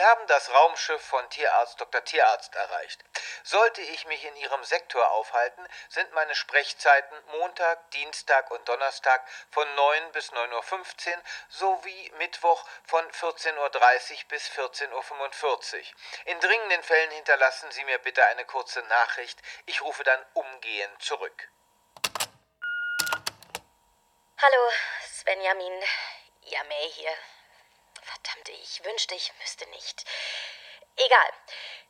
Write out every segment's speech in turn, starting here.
Sie haben das Raumschiff von Tierarzt Dr. Tierarzt erreicht. Sollte ich mich in Ihrem Sektor aufhalten, sind meine Sprechzeiten Montag, Dienstag und Donnerstag von 9 bis 9.15 Uhr sowie Mittwoch von 14.30 Uhr bis 14.45 Uhr. In dringenden Fällen hinterlassen Sie mir bitte eine kurze Nachricht. Ich rufe dann umgehend zurück. Hallo, Svenjamin. Yamei hier. Verdammt, ich wünschte, ich müsste nicht. Egal.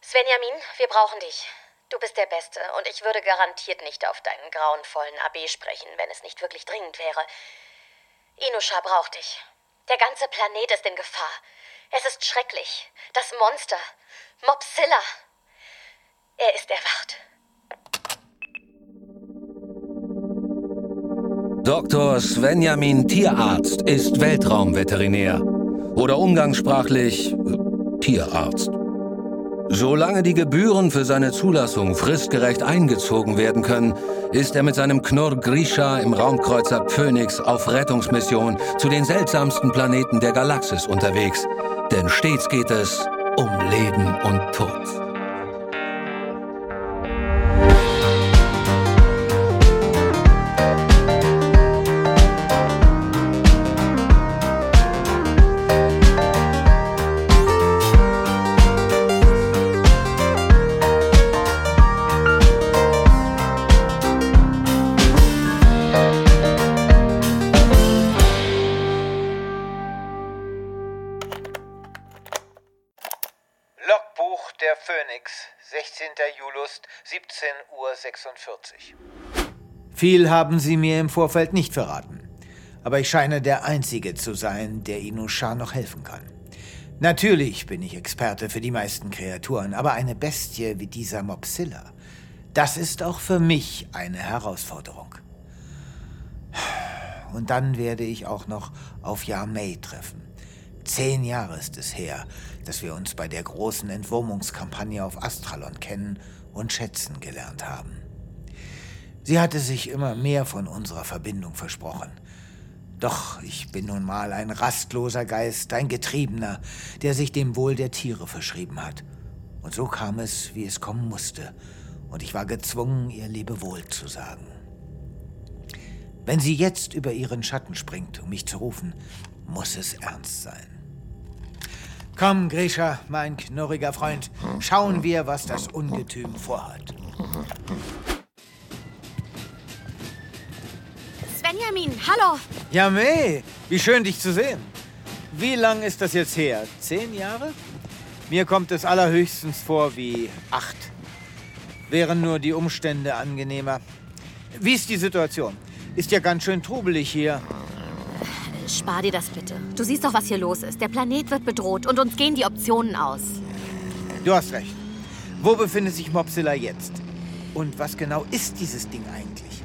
Svenjamin, wir brauchen dich. Du bist der Beste und ich würde garantiert nicht auf deinen grauenvollen AB sprechen, wenn es nicht wirklich dringend wäre. Inusha braucht dich. Der ganze Planet ist in Gefahr. Es ist schrecklich. Das Monster. Mopsilla. Er ist erwacht. Dr. Svenjamin Tierarzt ist Weltraumveterinär oder umgangssprachlich äh, Tierarzt. Solange die Gebühren für seine Zulassung fristgerecht eingezogen werden können, ist er mit seinem Knurr Grisha im Raumkreuzer Phoenix auf Rettungsmission zu den seltsamsten Planeten der Galaxis unterwegs. Denn stets geht es um Leben und Tod. 17.46 Uhr. Viel haben Sie mir im Vorfeld nicht verraten. Aber ich scheine der Einzige zu sein, der Inusha noch helfen kann. Natürlich bin ich Experte für die meisten Kreaturen, aber eine Bestie wie dieser Mopsilla, das ist auch für mich eine Herausforderung. Und dann werde ich auch noch auf Yamei treffen. Zehn Jahre ist es her, dass wir uns bei der großen Entwurmungskampagne auf Astralon kennen und schätzen gelernt haben. Sie hatte sich immer mehr von unserer Verbindung versprochen. Doch ich bin nun mal ein rastloser Geist, ein Getriebener, der sich dem Wohl der Tiere verschrieben hat. Und so kam es, wie es kommen musste, und ich war gezwungen, ihr Lebewohl zu sagen. Wenn sie jetzt über ihren Schatten springt, um mich zu rufen, muss es ernst sein. Komm, Grisha, mein knurriger Freund, schauen wir, was das Ungetüm vorhat. Svenjamin, hallo. Yamei, wie schön, dich zu sehen. Wie lang ist das jetzt her? Zehn Jahre? Mir kommt es allerhöchstens vor wie acht. Wären nur die Umstände angenehmer. Wie ist die Situation? Ist ja ganz schön trubelig hier. Spar dir das bitte. Du siehst doch, was hier los ist. Der Planet wird bedroht und uns gehen die Optionen aus. Du hast recht. Wo befindet sich Mopsilla jetzt? Und was genau ist dieses Ding eigentlich?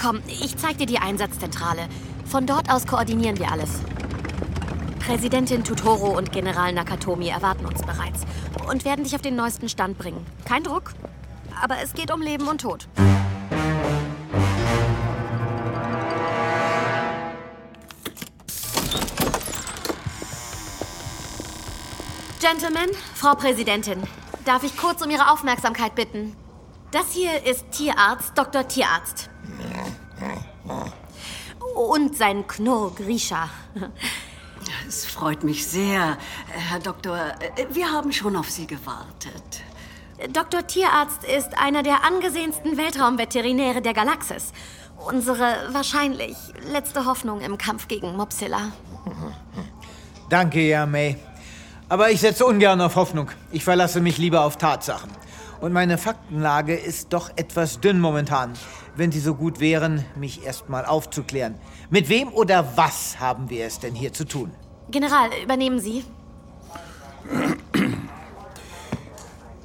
Komm, ich zeig dir die Einsatzzentrale. Von dort aus koordinieren wir alles. Präsidentin Tutoro und General Nakatomi erwarten uns bereits und werden dich auf den neuesten Stand bringen. Kein Druck, aber es geht um Leben und Tod. Gentlemen, Frau Präsidentin, darf ich kurz um Ihre Aufmerksamkeit bitten? Das hier ist Tierarzt Dr. Tierarzt. Und sein Knurr Grisha. Es freut mich sehr, Herr Doktor. Wir haben schon auf Sie gewartet. Dr. Tierarzt ist einer der angesehensten Weltraumveterinäre der Galaxis. Unsere wahrscheinlich letzte Hoffnung im Kampf gegen Mopsilla. Danke, Yamei. Aber ich setze ungern auf Hoffnung. Ich verlasse mich lieber auf Tatsachen. Und meine Faktenlage ist doch etwas dünn momentan. Wenn Sie so gut wären, mich erst mal aufzuklären. Mit wem oder was haben wir es denn hier zu tun? General, übernehmen Sie.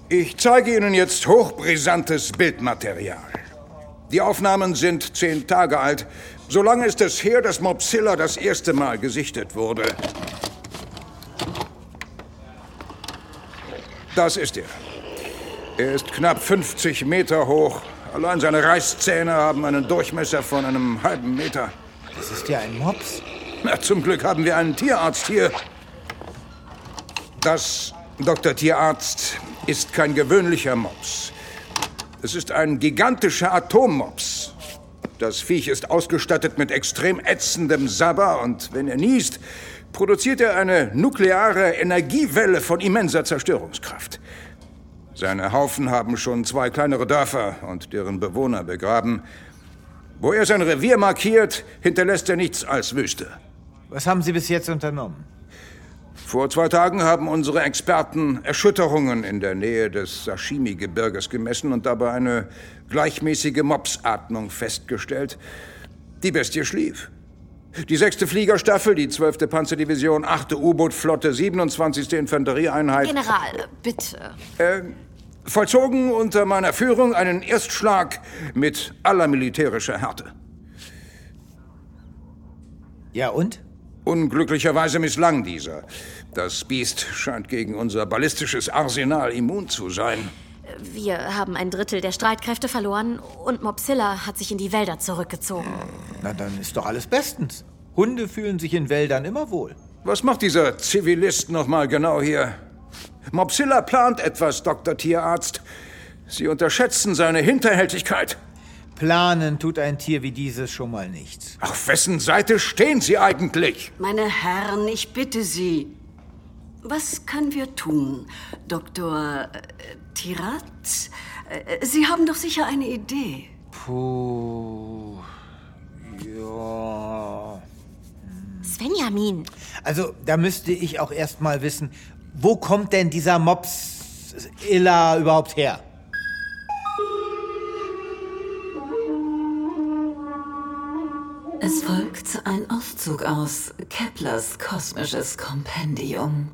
Ich zeige Ihnen jetzt hochbrisantes Bildmaterial. Die Aufnahmen sind zehn Tage alt. So lange ist es her, dass Mopsilla das erste Mal gesichtet wurde. Das ist er. Er ist knapp 50 Meter hoch. Allein seine Reißzähne haben einen Durchmesser von einem halben Meter. Das ist ja ein Mops. Na, zum Glück haben wir einen Tierarzt hier. Das Dr. Tierarzt ist kein gewöhnlicher Mops. Es ist ein gigantischer Atommops. Das Viech ist ausgestattet mit extrem ätzendem Sabber und wenn er niest, produziert er eine nukleare Energiewelle von immenser Zerstörungskraft. Seine Haufen haben schon zwei kleinere Dörfer und deren Bewohner begraben. Wo er sein Revier markiert, hinterlässt er nichts als Wüste. Was haben Sie bis jetzt unternommen? Vor zwei Tagen haben unsere Experten Erschütterungen in der Nähe des Sashimi-Gebirges gemessen und dabei eine gleichmäßige Mopsatmung festgestellt. Die Bestie schlief. Die sechste Fliegerstaffel, die zwölfte Panzerdivision, achte U-Boot-Flotte, 27. Infanterieeinheit. General, bitte. Äh, vollzogen unter meiner Führung einen Erstschlag mit aller militärischer Härte. Ja und? Unglücklicherweise misslang dieser. Das Biest scheint gegen unser ballistisches Arsenal immun zu sein. Wir haben ein Drittel der Streitkräfte verloren und Mopsilla hat sich in die Wälder zurückgezogen. Na, dann ist doch alles bestens. Hunde fühlen sich in Wäldern immer wohl. Was macht dieser Zivilist noch mal genau hier? Mopsilla plant etwas, Dr. Tierarzt. Sie unterschätzen seine Hinterhältigkeit. Planen tut ein Tier wie dieses schon mal nichts. Auf wessen Seite stehen Sie eigentlich? Meine Herren, ich bitte Sie. Was können wir tun, Dr. Tirat? Äh, Sie haben doch sicher eine Idee. Puh. Ja. Svenjamin, Also, da müsste ich auch erst mal wissen, wo kommt denn dieser Mops Illa überhaupt her? Es folgt ein Auszug aus Keplers kosmisches Kompendium.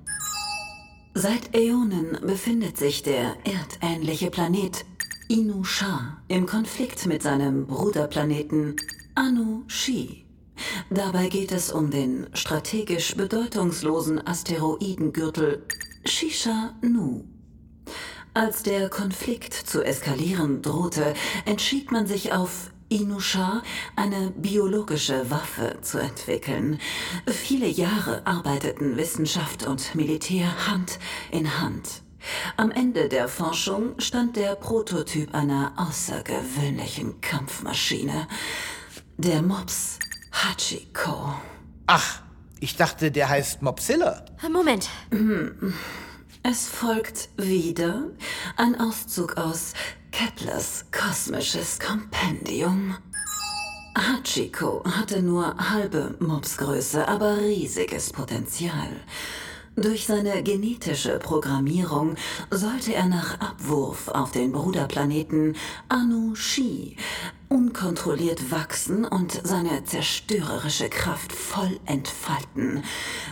Seit Äonen befindet sich der erdähnliche Planet Inusha im Konflikt mit seinem Bruderplaneten Anu Shi. Dabei geht es um den strategisch bedeutungslosen Asteroidengürtel Shisha Nu. Als der Konflikt zu eskalieren drohte, entschied man sich auf Inusha eine biologische Waffe zu entwickeln. Viele Jahre arbeiteten Wissenschaft und Militär Hand in Hand. Am Ende der Forschung stand der Prototyp einer außergewöhnlichen Kampfmaschine. Der Mops Hachiko. Ach, ich dachte, der heißt Mopsilla. Moment. Es folgt wieder ein Auszug aus Keplers kosmisches Kompendium. Hachiko hatte nur halbe Mopsgröße, aber riesiges Potenzial. Durch seine genetische Programmierung sollte er nach Abwurf auf den Bruderplaneten Anu Shi unkontrolliert wachsen und seine zerstörerische Kraft voll entfalten.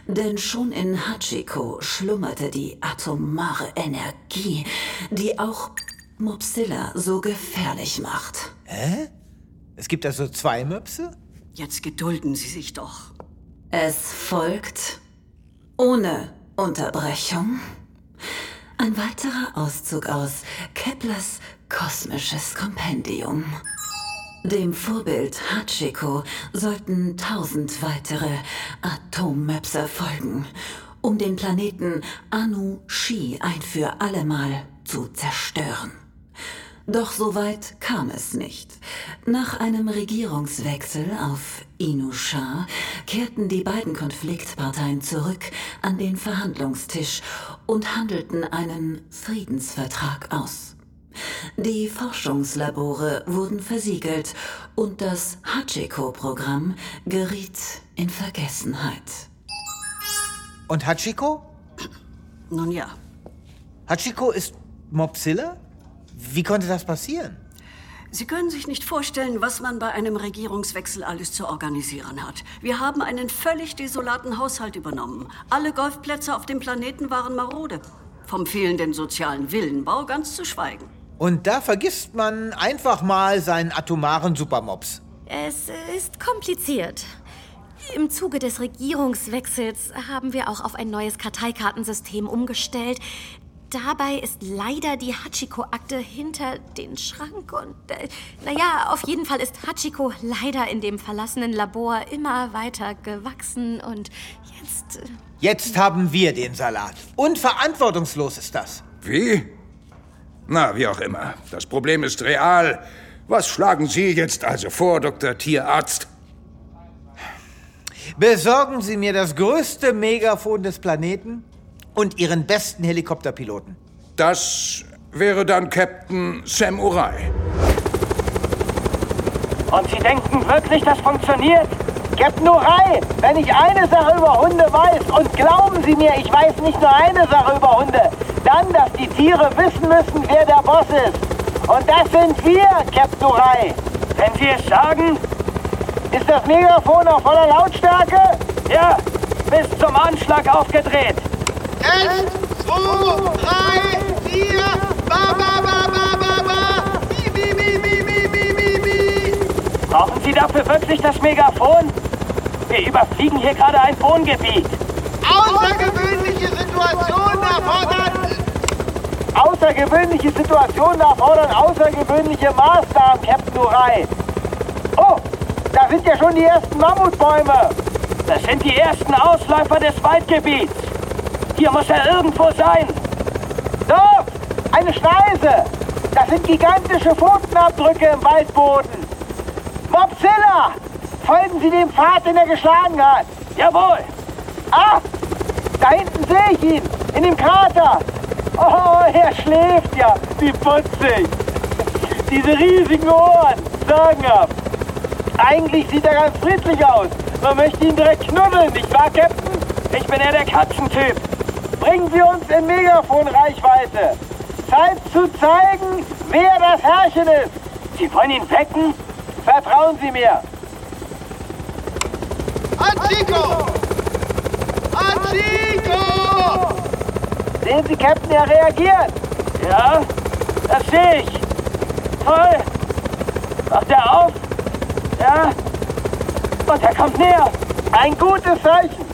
Denn schon in Hachiko schlummerte die atomare Energie, die auch Mopsilla so gefährlich macht. Es gibt also zwei Möpse? Jetzt gedulden Sie sich doch. Es folgt ohne Unterbrechung ein weiterer Auszug aus Keplers kosmisches Kompendium. Dem Vorbild Hachiko sollten tausend weitere Atommöpse folgen, um den Planeten Anu Shi ein für allemal zu zerstören. Doch so weit kam es nicht. Nach einem Regierungswechsel auf Inusha kehrten die beiden Konfliktparteien zurück an den Verhandlungstisch und handelten einen Friedensvertrag aus. Die Forschungslabore wurden versiegelt und das Hachiko-Programm geriet in Vergessenheit. Und Hachiko? Nun ja, Hachiko ist Mopsilla? Wie konnte das passieren? Sie können sich nicht vorstellen, was man bei einem Regierungswechsel alles zu organisieren hat. Wir haben einen völlig desolaten Haushalt übernommen. Alle Golfplätze auf dem Planeten waren marode. Vom fehlenden sozialen Willenbau ganz zu schweigen. Und da vergisst man einfach mal seinen atomaren Supermops. es ist kompliziert. Im Zuge des Regierungswechsels haben wir auch auf ein neues Karteikartensystem umgestellt. Dabei ist leider die Hachiko-Akte hinter den Schrank und äh, naja, auf jeden Fall ist Hachiko leider in dem verlassenen Labor immer weiter gewachsen und jetzt... Äh jetzt haben wir den Salat. Unverantwortungslos ist das. Wie? Na, wie auch immer. Das Problem ist real. Was schlagen Sie jetzt also vor, Dr. Tierarzt? Besorgen Sie mir das größte Megafon des Planeten und Ihren besten Helikopterpiloten. Das wäre dann Captain Samurai. Und Sie denken wirklich, das funktioniert? Captain Urai, wenn ich eine Sache über Hunde weiß, und glauben Sie mir, ich weiß nicht nur eine Sache über Hunde, dann, dass die Tiere wissen müssen, wer der Boss ist. Und das sind wir, Captain Urai. Wenn Sie es sagen, ist das Megafon auf voller Lautstärke? Ja, bis zum Anschlag aufgedreht. Eins, zwei, drei, vier, ba, ba, ba, ba, ba, ba, mi, mi, mi, mi, mi, mi, mi. Brauchen Sie dafür wirklich das Megafon? Wir überfliegen hier gerade ein Wohngebiet. Außergewöhnliche Situationen erfordern... Außergewöhnliche Situationen erfordern außergewöhnliche Maßnahmen, Captain Urai. Oh, da sind ja schon die ersten Mammutbäume. Das sind die ersten Ausläufer des Waldgebiets. Hier muss er irgendwo sein. Dort! Eine Schneise! Das sind gigantische Pfotenabdrücke im Waldboden. Mopzilla! Folgen Sie dem Pfad, den er geschlagen hat. Jawohl! Ah! Da hinten sehe ich ihn! In dem Krater! Oh, er schläft ja! Wie putzig! Diese riesigen Ohren! Sagenhaft! Eigentlich sieht er ganz friedlich aus. Man möchte ihn direkt knuddeln, nicht wahr, Captain? Ich bin eher der Katzentyp. Bringen Sie uns in Megafon-Reichweite. Zeit zu zeigen, wer das Herrchen ist. Sie wollen ihn wecken? Vertrauen Sie mir. Hachiko! Hachiko! Sehen Sie, Captain, er reagiert. Ja, das sehe ich. Toll. Macht er auf? Ja. Und er kommt näher. Ein gutes Zeichen.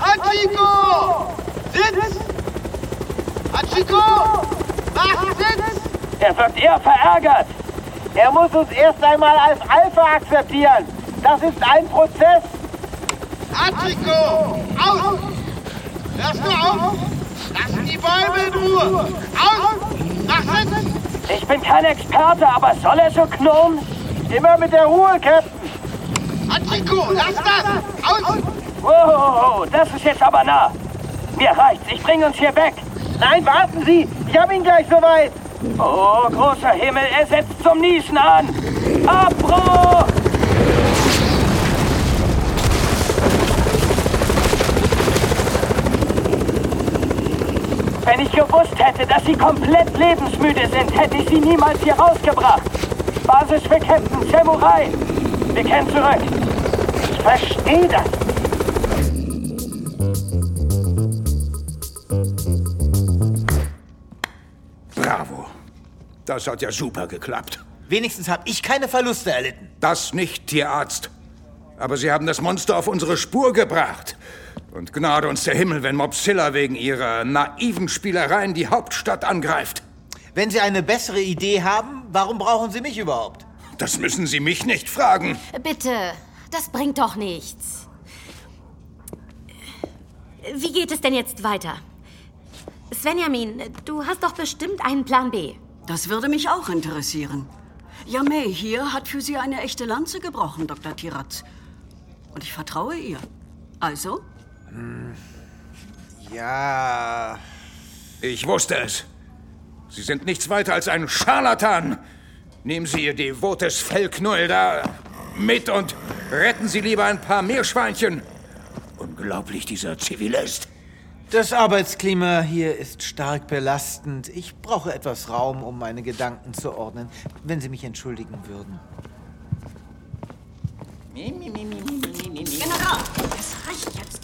Hachiko! Sitz! Hachiko! Mach Sitz! Er wirkt eher verärgert. Er muss uns erst einmal als Alpha akzeptieren. Das ist ein Prozess. Hachiko! Aus! Hörst du auf? Lass die Bäume in Ruhe! Aus! Mach Sitz! Ich bin kein Experte, aber soll er so knurren? Immer mit der Ruhe, Captain. Hachiko, lass das! Aus! Wow, das ist jetzt aber nah. Mir reicht's, ich bringe uns hier weg. Nein, warten Sie, ich habe ihn gleich soweit. Oh, großer Himmel, er setzt zum Niesen an. Abbruch! Wenn ich gewusst hätte, dass Sie komplett lebensmüde sind, hätte ich Sie niemals hier rausgebracht. Basis für Captain Samurai. Wir kehren zurück. Ich verstehe das. Das hat ja super geklappt. Wenigstens habe ich keine Verluste erlitten. Das nicht, Tierarzt. Aber Sie haben das Monster auf unsere Spur gebracht. Und gnade uns der Himmel, wenn Mopsilla wegen ihrer naiven Spielereien die Hauptstadt angreift. Wenn Sie eine bessere Idee haben, warum brauchen Sie mich überhaupt? Das müssen Sie mich nicht fragen. Bitte, das bringt doch nichts. Wie geht es denn jetzt weiter? Svenjamin, du hast doch bestimmt einen Plan B. Das würde mich auch interessieren. Yamei hier hat für Sie eine echte Lanze gebrochen, Dr. Tiratz. Und ich vertraue ihr. Also? Ja. Ich wusste es. Sie sind nichts weiter als ein Scharlatan. Nehmen Sie Ihr devotes Fellknäuel da mit und retten Sie lieber ein paar Meerschweinchen. Unglaublich, dieser Zivilist. Das Arbeitsklima hier ist stark belastend. Ich brauche etwas Raum, um meine Gedanken zu ordnen, wenn Sie mich entschuldigen würden. General, es reicht jetzt.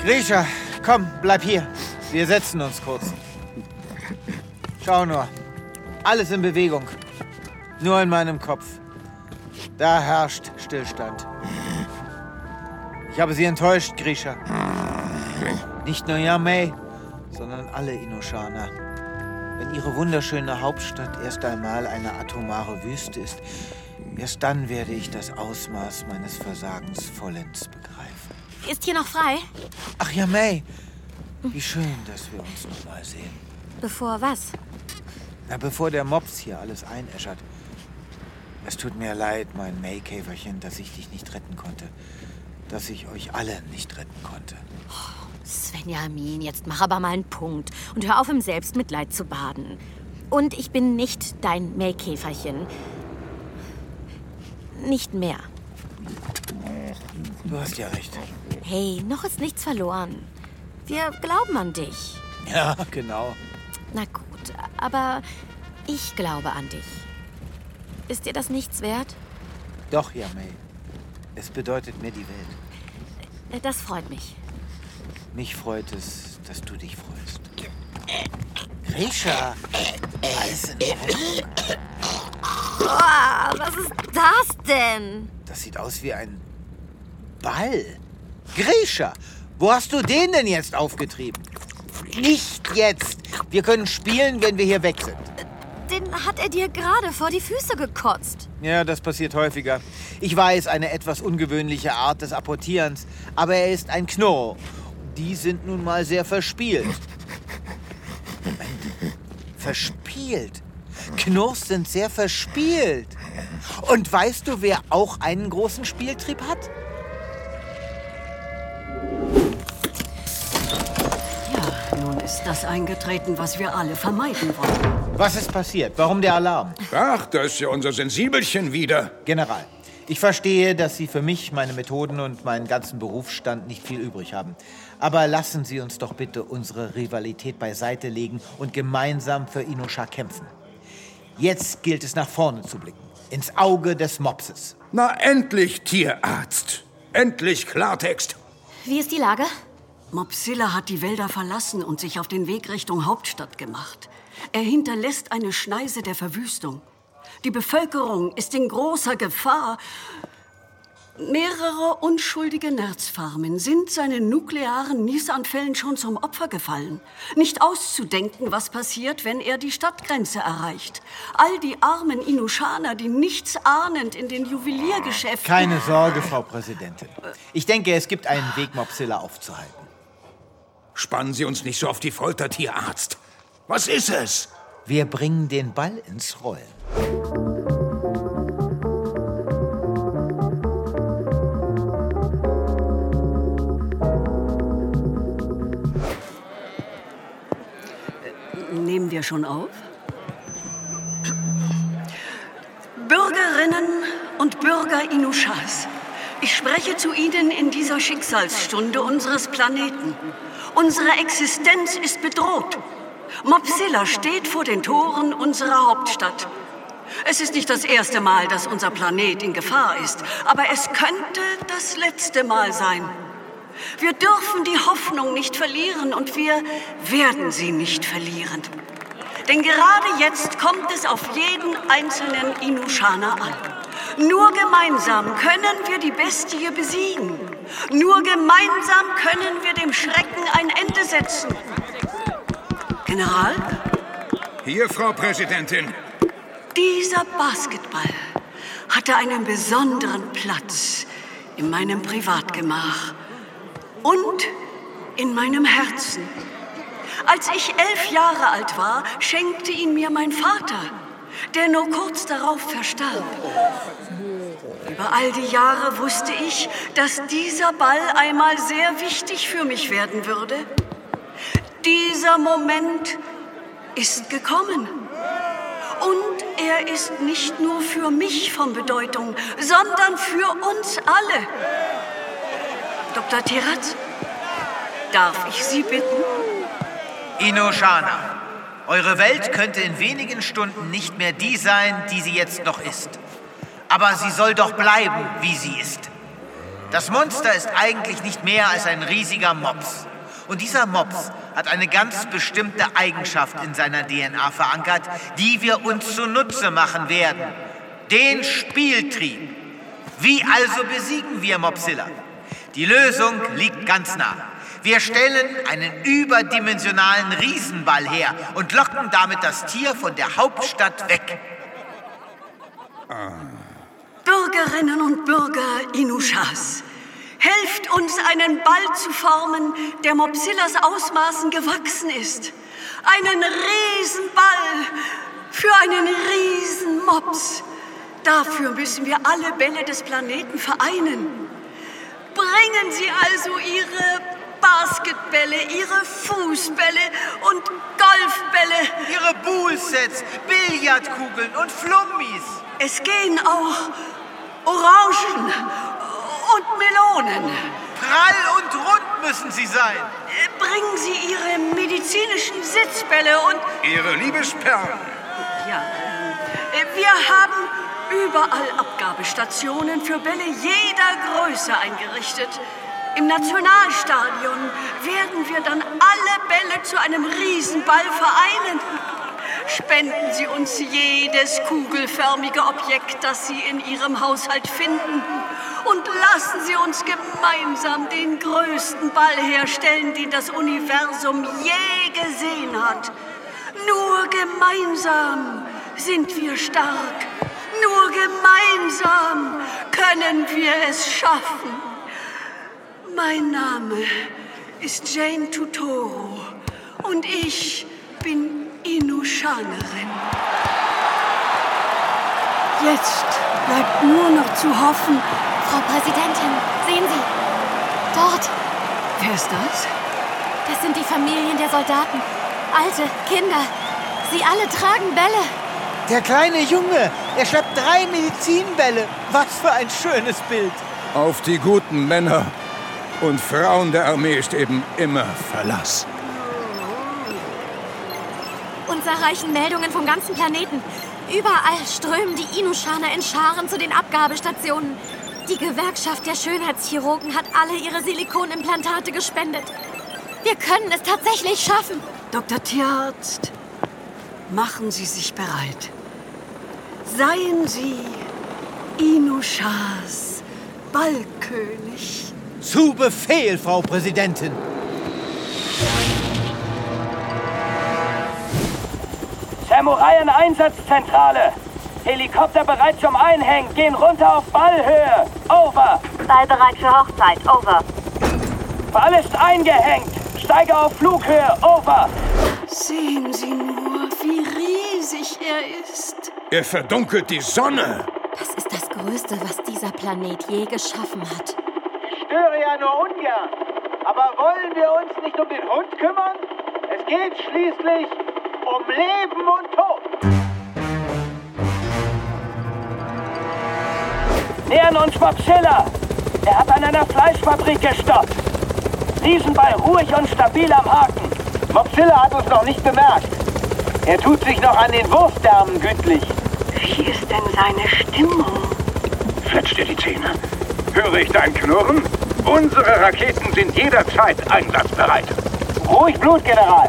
Grisha, komm, bleib hier. Wir setzen uns kurz. Schau nur. Alles in Bewegung. Nur in meinem Kopf. Da herrscht Stillstand. Ich habe Sie enttäuscht, Grisha. Nicht nur Yamei, sondern alle Inushana. Wenn Ihre wunderschöne Hauptstadt erst einmal eine atomare Wüste ist, erst dann werde ich das Ausmaß meines Versagens vollends begreifen. Ist hier noch frei? Ach, Yamei, wie schön, dass wir uns noch mal sehen. Bevor was? Na, bevor der Mops hier alles einäschert. Es tut mir leid, mein Maykäferchen, dass ich dich nicht retten konnte. Dass ich euch alle nicht retten konnte. Svenjamin, jetzt mach aber mal einen Punkt und hör auf, im Selbstmitleid zu baden. Und ich bin nicht dein Maikäferchen. Nicht mehr. Du hast ja recht. Hey, noch ist nichts verloren. Wir glauben an dich. Ja, genau. Na gut, aber ich glaube an dich. Ist dir das nichts wert? Doch, Yamei. Es bedeutet mir die Welt. Das freut mich. Mich freut es, dass du dich freust. Grisha! Ordnung? Boah, was ist das denn? Das sieht aus wie ein Ball. Grisha! Wo hast du den denn jetzt aufgetrieben? Nicht jetzt! Wir können spielen, wenn wir hier weg sind. Den hat er dir gerade vor die Füße gekotzt. Ja, das passiert häufiger. Ich weiß, eine etwas ungewöhnliche Art des Apportierens, aber er ist ein Knurr. Die sind nun mal sehr verspielt. Moment. Verspielt? Knurrs sind sehr verspielt. Und weißt du, wer auch einen großen Spieltrieb hat? Ist das eingetreten, was wir alle vermeiden wollen. Was ist passiert? Warum der Alarm? Ach, da ist ja unser Sensibelchen wieder. General, ich verstehe, dass Sie für mich, meine Methoden und meinen ganzen Berufsstand nicht viel übrig haben. Aber lassen Sie uns doch bitte unsere Rivalität beiseite legen und gemeinsam für Inosha kämpfen. Jetzt gilt es nach vorne zu blicken, ins Auge des Mopses. Na, endlich, Tierarzt. Endlich Klartext. Wie ist die Lage? Mopsilla hat die Wälder verlassen und sich auf den Weg Richtung Hauptstadt gemacht. Er hinterlässt eine Schneise der Verwüstung. Die Bevölkerung ist in großer Gefahr. Mehrere unschuldige Nerzfarmen sind seinen nuklearen Niesanfällen schon zum Opfer gefallen. Nicht auszudenken, was passiert, wenn er die Stadtgrenze erreicht. All die armen Inushaner, die nichts ahnend in den Juweliergeschäften... Keine Sorge, Frau Präsidentin. Ich denke, es gibt einen Weg, Mopsilla aufzuhalten. Spannen Sie uns nicht so auf die Folter, Tierarzt. Was ist es? Wir bringen den Ball ins Rollen. Nehmen wir schon auf? Bürgerinnen und Bürger Inushas, ich spreche zu Ihnen in dieser Schicksalsstunde unseres Planeten. Unsere Existenz ist bedroht. Mopsilla steht vor den Toren unserer Hauptstadt. Es ist nicht das erste Mal, dass unser Planet in Gefahr ist, aber es könnte das letzte Mal sein. Wir dürfen die Hoffnung nicht verlieren und wir werden sie nicht verlieren. Denn gerade jetzt kommt es auf jeden einzelnen Inushana an. Nur gemeinsam können wir die Bestie besiegen. Nur gemeinsam können wir dem Schrecken ein Ende setzen. General, Hier, Frau Präsidentin. dieser Basketball hatte einen besonderen Platz in meinem Privatgemach und in meinem Herzen. Als ich elf Jahre alt war, schenkte ihn mir mein Vater, der nur kurz darauf verstarb. Über all die Jahre wusste ich, dass dieser Ball einmal sehr wichtig für mich werden würde. Dieser Moment ist gekommen. Und er ist nicht nur für mich von Bedeutung, sondern für uns alle. Dr. Tiratz, darf ich Sie bitten? Inoshana, eure Welt könnte in wenigen Stunden nicht mehr die sein, die sie jetzt noch ist. Aber sie soll doch bleiben, wie sie ist. Das Monster ist eigentlich nicht mehr als ein riesiger Mops. Und dieser Mops hat eine ganz bestimmte Eigenschaft in seiner DNA verankert, die wir uns zunutze machen werden. Den Spieltrieb. Wie also besiegen wir Mopsilla? Die Lösung liegt ganz nah. Wir stellen einen überdimensionalen Riesenball her und locken damit das Tier von der Hauptstadt weg. Bürgerinnen und Bürger Inushas, helft uns, einen Ball zu formen, der Mopsillas Ausmaßen gewachsen ist. Einen Riesenball für einen Riesenmops. Dafür müssen wir alle Bälle des Planeten vereinen. Bringen Sie also Ihre Basketbälle, Ihre Fußbälle und Golfbälle. Ihre Bullsets, Billardkugeln und Flummis. Es gehen auch Orangen und Melonen. Prall und rund müssen sie sein. Bringen Sie Ihre medizinischen Sitzbälle und... Ihre Liebesperlen. Ja, äh, wir haben überall Abgabestationen für Bälle jeder Größe eingerichtet. Im Nationalstadion werden wir dann alle Bälle zu einem Riesenball vereinen. Spenden Sie uns jedes kugelförmige Objekt, das Sie in Ihrem Haushalt finden. Und lassen Sie uns gemeinsam den größten Ball herstellen, den das Universum je gesehen hat. Nur gemeinsam sind wir stark. Nur gemeinsam können wir es schaffen. Mein Name ist Jane Tutoro und ich bin Inushanerin. Jetzt bleibt nur noch zu hoffen. Frau Präsidentin, sehen Sie. Dort. Wer ist das? Das sind die Familien der Soldaten. Alte, Kinder. Sie alle tragen Bälle. Der kleine Junge, er schleppt drei Medizinbälle. Was für ein schönes Bild. Auf die guten Männer und Frauen der Armee ist eben immer Verlass. Uns erreichen Meldungen vom ganzen Planeten. Überall strömen die Inuschaner in Scharen zu den Abgabestationen. Die Gewerkschaft der Schönheitschirurgen hat alle ihre Silikonimplantate gespendet. Wir können es tatsächlich schaffen. Dr. Tierarzt, machen Sie sich bereit. Seien Sie Inushas Ballkönig. Zu Befehl, Frau Präsidentin. Samurai in Einsatzzentrale. Helikopter bereit zum Einhängen. Gehen runter auf Ballhöhe. Over. Sei bereit für Hochzeit. Over. Ball ist eingehängt. Steige auf Flughöhe. Over. Sehen Sie nur, wie riesig er ist. Er verdunkelt die Sonne. Das ist das Größte, was dieser Planet je geschaffen hat. Ich störe ja nur ungern. Aber wollen wir uns nicht um den Hund kümmern? Es geht schließlich um Leben und Tod. Nähern uns Mopsilla. Er hat an einer Fleischfabrik gestoppt. Riesenball ruhig und stabil am Haken. Mopsilla hat uns noch nicht bemerkt. Er tut sich noch an den Wurfdärmen gütlich. Wie ist denn seine Stimmung? Fletscht dir die Zähne. Höre ich dein Knurren? Unsere Raketen sind jederzeit einsatzbereit. Ruhig Blut, General.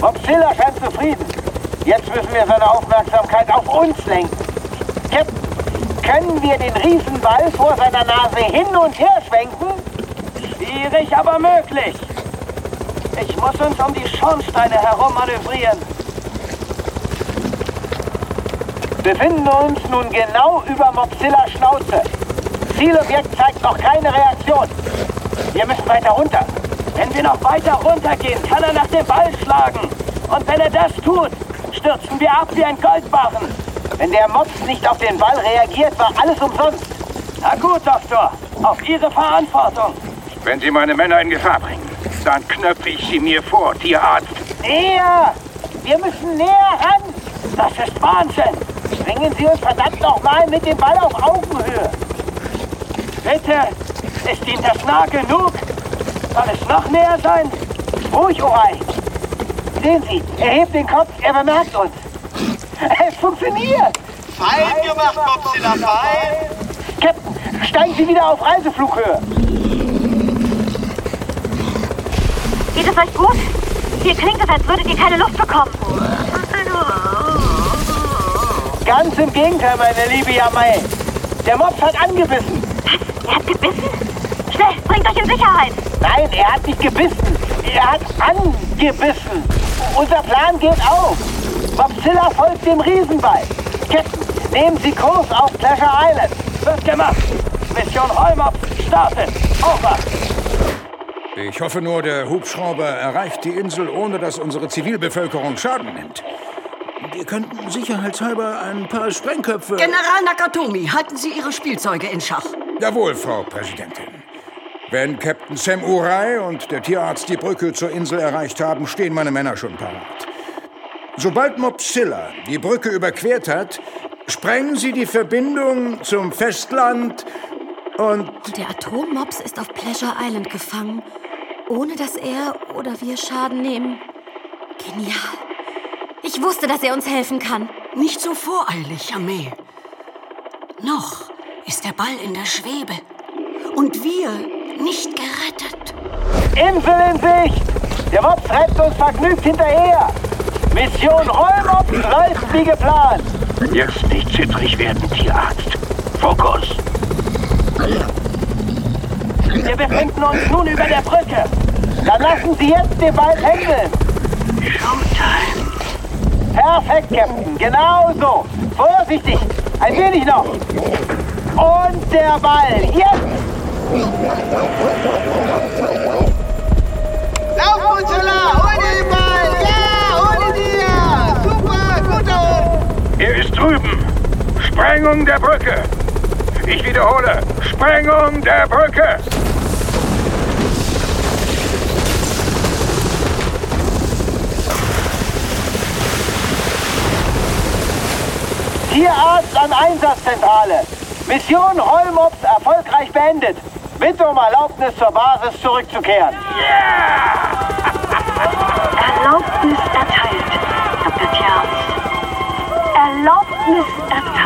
Mopsilla scheint zufrieden. Jetzt müssen wir seine Aufmerksamkeit auf uns lenken. Captain, können wir den Riesenball vor seiner Nase hin und her schwenken? Schwierig, aber möglich. Ich muss uns um die Schornsteine herum manövrieren. Befinden uns nun genau über Mopsillas Schnauze. Zielobjekt zeigt noch keine Reaktion. Wir müssen weiter runter. Wenn wir noch weiter runtergehen, kann er nach dem Ball schlagen. Und wenn er das tut, stürzen wir ab wie ein Goldbarren. Wenn der Mops nicht auf den Ball reagiert, war alles umsonst. Na gut, Doktor. Auf Ihre Verantwortung. Wenn Sie meine Männer in Gefahr bringen, dann knöpfe ich sie mir vor, Tierarzt. Näher! Wir müssen näher ran! Das ist Wahnsinn! Bringen Sie uns verdammt nochmal mit dem Ball auf Augenhöhe! Bitte! Ist Ihnen das nah genug? Soll es noch näher sein? Ruhig, Orai! Sehen Sie, er hebt den Kopf, er bemerkt uns. Es funktioniert! Fein gemacht, Mopsilla, fein! Captain, steigen Sie wieder auf Reiseflughöhe! Geht es euch gut? Hier klingt es, als würdet ihr keine Luft bekommen. Ganz im Gegenteil, meine liebe Yamai. Der Mops hat angebissen. Er hat gebissen? Schnell, bringt euch in Sicherheit. Nein, er hat nicht gebissen. Er hat angebissen. Unser Plan geht auf. Mopsilla folgt dem Riesenball. Captain, nehmen Sie Kurs auf Pleasure Island. Wird gemacht. Mission Heumops startet. Over. Ich hoffe nur, der Hubschrauber erreicht die Insel, ohne dass unsere Zivilbevölkerung Schaden nimmt. Wir könnten sicherheitshalber ein paar Sprengköpfe... General Nakatomi, halten Sie Ihre Spielzeuge in Schach. Jawohl, Frau Präsidentin. Wenn Captain Sam Urai und der Tierarzt die Brücke zur Insel erreicht haben, stehen meine Männer schon parat. Sobald Mopsilla die Brücke überquert hat, sprengen sie die Verbindung zum Festland und... Der Atommops ist auf Pleasure Island gefangen, ohne dass er oder wir Schaden nehmen. Genial. Ich wusste, dass er uns helfen kann. Nicht so voreilig, Armee. Noch ist der Ball in der Schwebe. Und wir nicht gerettet. Insel in Sicht. Der Mops rennt uns vergnügt hinterher. Mission Rollmops läuft wie geplant. Jetzt nicht zittrig werden, Tierarzt. Fokus. Wir befinden uns nun über der Brücke. Dann lassen Sie jetzt den Ball hängen. Showtime. Perfekt, Captain. Genau so. Vorsichtig. Ein wenig noch. Und der Ball. Jetzt. Lauf, Ursula! Hol dir den Ball! Ja, hol ihn dir! Super, guter Hoch! Er ist drüben. Sprengung der Brücke. Ich wiederhole. Sprengung der Brücke. Tierarzt an Einsatzzentrale. Mission Rollmops erfolgreich beendet. Bitte um Erlaubnis zur Basis zurückzukehren. Erlaubnis erteilt, Dr. Tierarzt. Erlaubnis erteilt.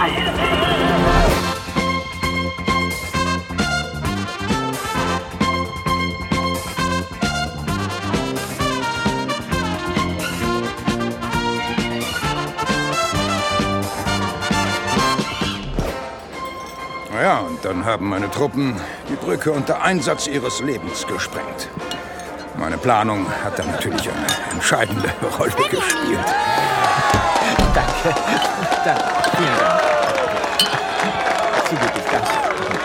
Naja, und dann haben meine Truppen die Brücke unter Einsatz ihres Lebens gesprengt. Meine Planung hat da natürlich eine entscheidende Rolle gespielt. Danke. Danke. Vielen Dank. Zugegeben, danke.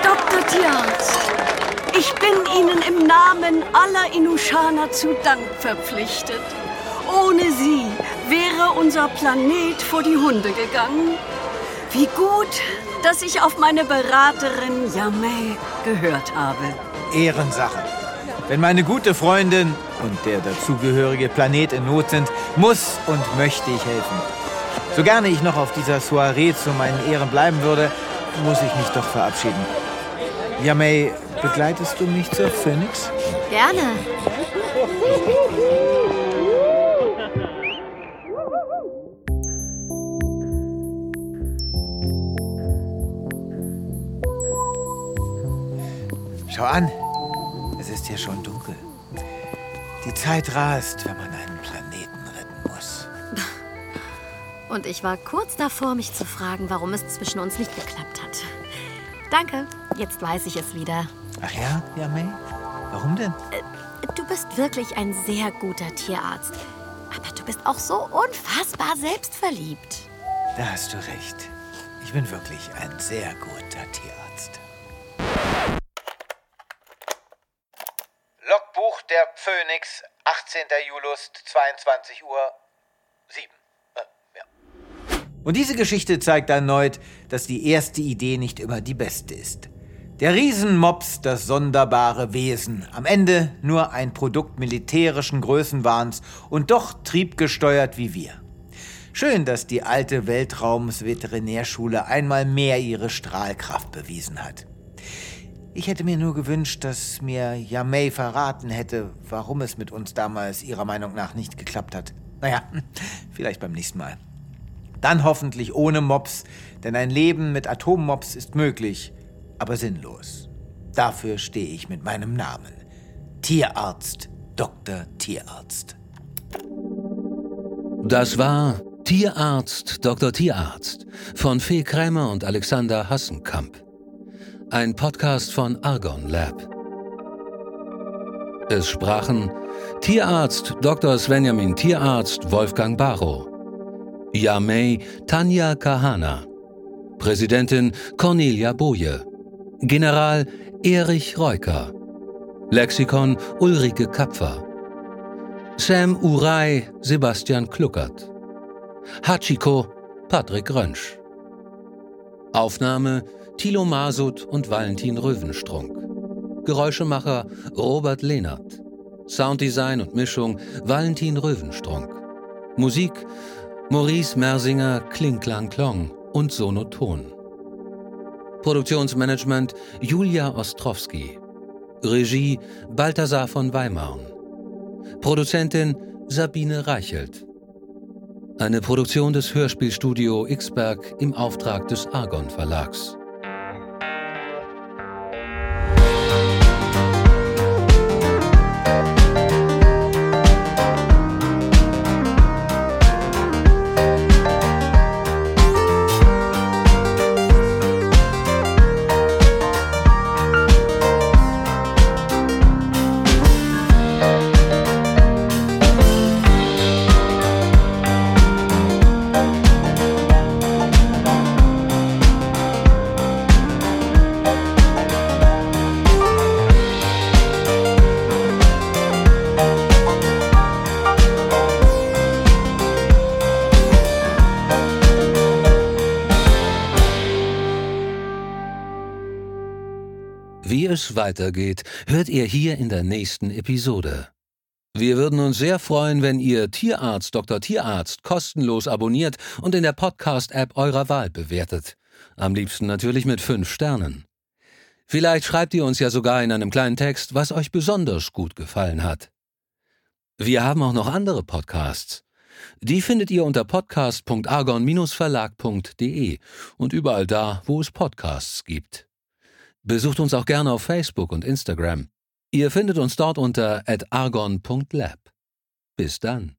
Dr. Tierarzt, ich bin Ihnen im Namen aller Inushaner zu Dank verpflichtet. Ohne Sie wäre unser Planet vor die Hunde gegangen. Wie gut, dass ich auf meine Beraterin Yamei gehört habe. Ehrensache. Wenn meine gute Freundin und der dazugehörige Planet in Not sind, muss und möchte ich helfen. So gerne ich noch auf dieser Soiree zu meinen Ehren bleiben würde, muss ich mich doch verabschieden. Yamei, begleitest du mich zur Phoenix? Gerne. Schau an, es ist hier schon dunkel. Die Zeit rast, wenn man einen Planeten retten muss. Und ich war kurz davor, mich zu fragen, warum es zwischen uns nicht geklappt hat. Danke, jetzt weiß ich es wieder. Ach ja, Yamei? Warum denn? Du bist wirklich ein sehr guter Tierarzt. Aber du bist auch so unfassbar selbstverliebt. Da hast du recht. Ich bin wirklich ein sehr guter Phoenix, 18. Julust, 22 Uhr 7. Äh, ja. Und diese Geschichte zeigt erneut, dass die erste Idee nicht immer die beste ist. Der Riesenmops, das sonderbare Wesen, am Ende nur ein Produkt militärischen Größenwahns und doch triebgesteuert wie wir. Schön, dass die alte Weltraumsveterinärschule einmal mehr ihre Strahlkraft bewiesen hat. Ich hätte mir nur gewünscht, dass mir Yamei verraten hätte, warum es mit uns damals ihrer Meinung nach nicht geklappt hat. Naja, vielleicht beim nächsten Mal. Dann hoffentlich ohne Mops, denn ein Leben mit Atommops ist möglich, aber sinnlos. Dafür stehe ich mit meinem Namen. Tierarzt, Dr. Tierarzt. Das war Tierarzt Dr. Tierarzt von Fee Krämer und Alexander Hassenkamp. Ein Podcast von Argon Lab. Es sprachen Tierarzt Dr. Svenjamin Tierarzt Wolfgang Barrow, Yamei Tanja Kahana, Präsidentin Cornelia Boje, General Erich Reuker, Lexikon Ulrike Kapfer, Sam Urai Sebastian Kluckert, Hachiko Patrick Rönsch. Aufnahme Thilo Masud und Valentin Röwenstrunk. Geräuschemacher Robert Lehnert. Sounddesign und Mischung Valentin Röwenstrunk. Musik Maurice Mersinger Klinklang Klong und Sonoton. Produktionsmanagement Julia Ostrowski. Regie Balthasar von Weimarn. Produzentin Sabine Reichelt. Eine Produktion des Hörspielstudio Xberg im Auftrag des Argon Verlags. Weitergeht, hört ihr hier in der nächsten Episode. Wir würden uns sehr freuen, wenn ihr Tierarzt Dr. Tierarzt kostenlos abonniert und in der Podcast-App eurer Wahl bewertet. Am liebsten natürlich mit fünf Sternen. Vielleicht schreibt ihr uns ja sogar in einem kleinen Text, was euch besonders gut gefallen hat. Wir haben auch noch andere Podcasts. Die findet ihr unter podcast.argon-verlag.de und überall da, wo es Podcasts gibt. Besucht uns auch gerne auf Facebook und Instagram. Ihr findet uns dort unter argon.lab. Bis dann.